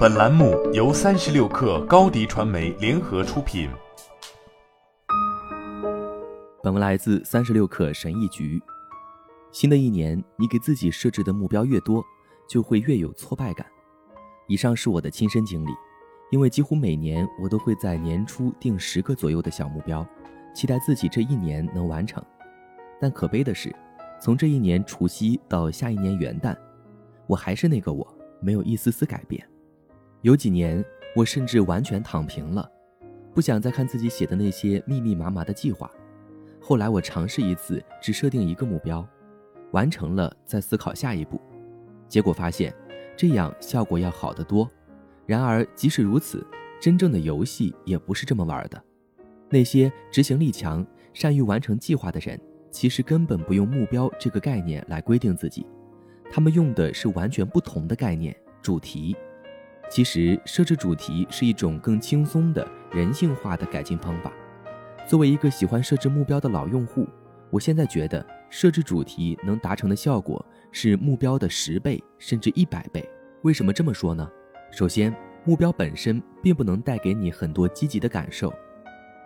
本栏目由三十六氪高低传媒联合出品。本文来自三十六氪神译局。新的一年，你给自己设置的目标越多，就会越有挫败感。以上是我的亲身经历，因为几乎每年我都会在年初定十个左右的小目标，期待自己这一年能完成。但可悲的是，从这一年除夕到下一年元旦，我还是那个我，没有一丝丝改变。有几年，我甚至完全躺平了，不想再看自己写的那些密密麻麻的计划。后来我尝试一次，只设定一个目标，完成了再思考下一步，结果发现。这样效果要好得多。然而，即使如此，真正的游戏也不是这么玩的。那些执行力强、善于完成计划的人，其实根本不用目标这个概念来规定自己，他们用的是完全不同的概念——主题。其实，设置主题是一种更轻松的、人性化的改进方法。作为一个喜欢设置目标的老用户，我现在觉得设置主题能达成的效果。是目标的十倍甚至一百倍。为什么这么说呢？首先，目标本身并不能带给你很多积极的感受。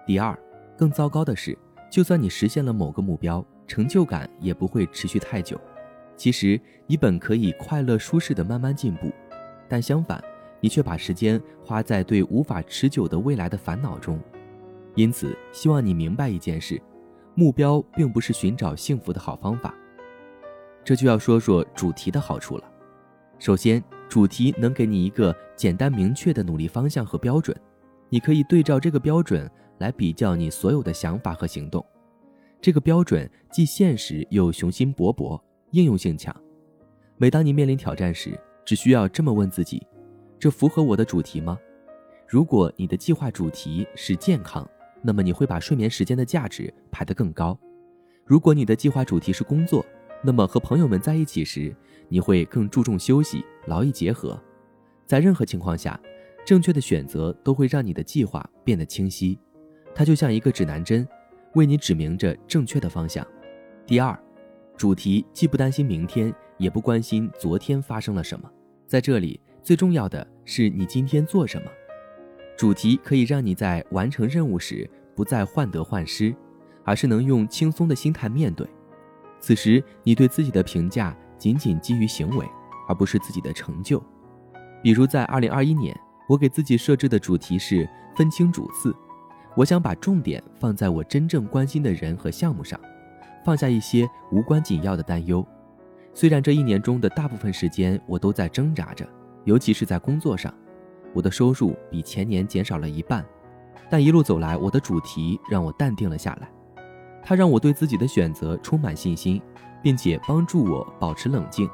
第二，更糟糕的是，就算你实现了某个目标，成就感也不会持续太久。其实你本可以快乐舒适的慢慢进步，但相反，你却把时间花在对无法持久的未来的烦恼中。因此，希望你明白一件事：目标并不是寻找幸福的好方法。这就要说说主题的好处了。首先，主题能给你一个简单明确的努力方向和标准，你可以对照这个标准来比较你所有的想法和行动。这个标准既现实又雄心勃勃，应用性强。每当你面临挑战时，只需要这么问自己：这符合我的主题吗？如果你的计划主题是健康，那么你会把睡眠时间的价值排得更高；如果你的计划主题是工作，那么和朋友们在一起时，你会更注重休息，劳逸结合。在任何情况下，正确的选择都会让你的计划变得清晰。它就像一个指南针，为你指明着正确的方向。第二，主题既不担心明天，也不关心昨天发生了什么。在这里，最重要的是你今天做什么。主题可以让你在完成任务时不再患得患失，而是能用轻松的心态面对。此时，你对自己的评价仅仅基于行为，而不是自己的成就。比如，在二零二一年，我给自己设置的主题是分清主次，我想把重点放在我真正关心的人和项目上，放下一些无关紧要的担忧。虽然这一年中的大部分时间我都在挣扎着，尤其是在工作上，我的收入比前年减少了一半，但一路走来，我的主题让我淡定了下来。它让我对自己的选择充满信心，并且帮助我保持冷静，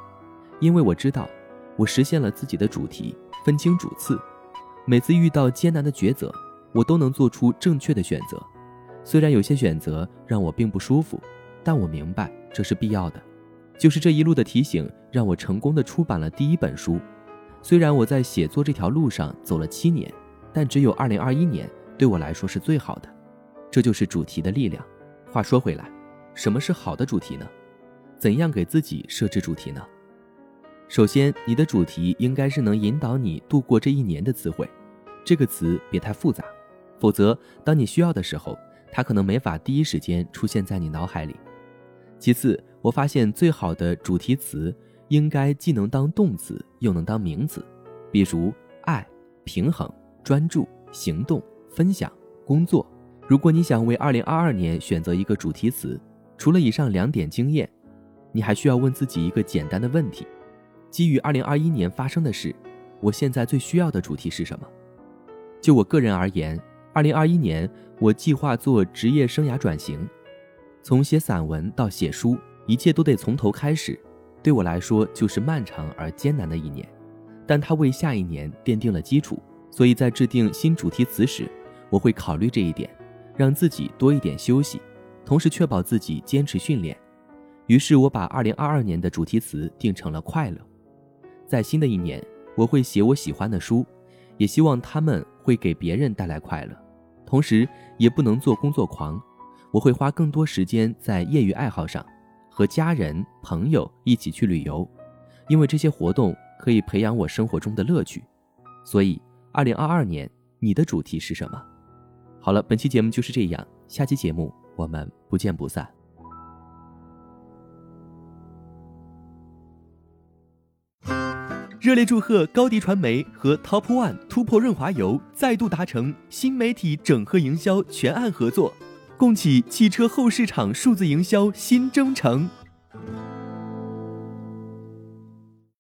因为我知道我实现了自己的主题，分清主次。每次遇到艰难的抉择，我都能做出正确的选择。虽然有些选择让我并不舒服，但我明白这是必要的。就是这一路的提醒，让我成功的出版了第一本书。虽然我在写作这条路上走了七年，但只有2021年对我来说是最好的。这就是主题的力量。话说回来，什么是好的主题呢？怎样给自己设置主题呢？首先，你的主题应该是能引导你度过这一年的词汇。这个词别太复杂，否则当你需要的时候，它可能没法第一时间出现在你脑海里。其次，我发现最好的主题词应该既能当动词，又能当名词，比如爱、平衡、专注、行动、分享、工作。如果你想为二零二二年选择一个主题词，除了以上两点经验，你还需要问自己一个简单的问题：基于二零二一年发生的事，我现在最需要的主题是什么？就我个人而言，二零二一年我计划做职业生涯转型，从写散文到写书，一切都得从头开始，对我来说就是漫长而艰难的一年，但它为下一年奠定了基础。所以在制定新主题词时，我会考虑这一点。让自己多一点休息，同时确保自己坚持训练。于是我把2022年的主题词定成了快乐。在新的一年，我会写我喜欢的书，也希望他们会给别人带来快乐。同时，也不能做工作狂，我会花更多时间在业余爱好上，和家人朋友一起去旅游，因为这些活动可以培养我生活中的乐趣。所以，二零二二年你的主题是什么？好了，本期节目就是这样，下期节目我们不见不散。热烈祝贺高迪传媒和 Top One 突破润滑油再度达成新媒体整合营销全案合作，共启汽车后市场数字营销新征程。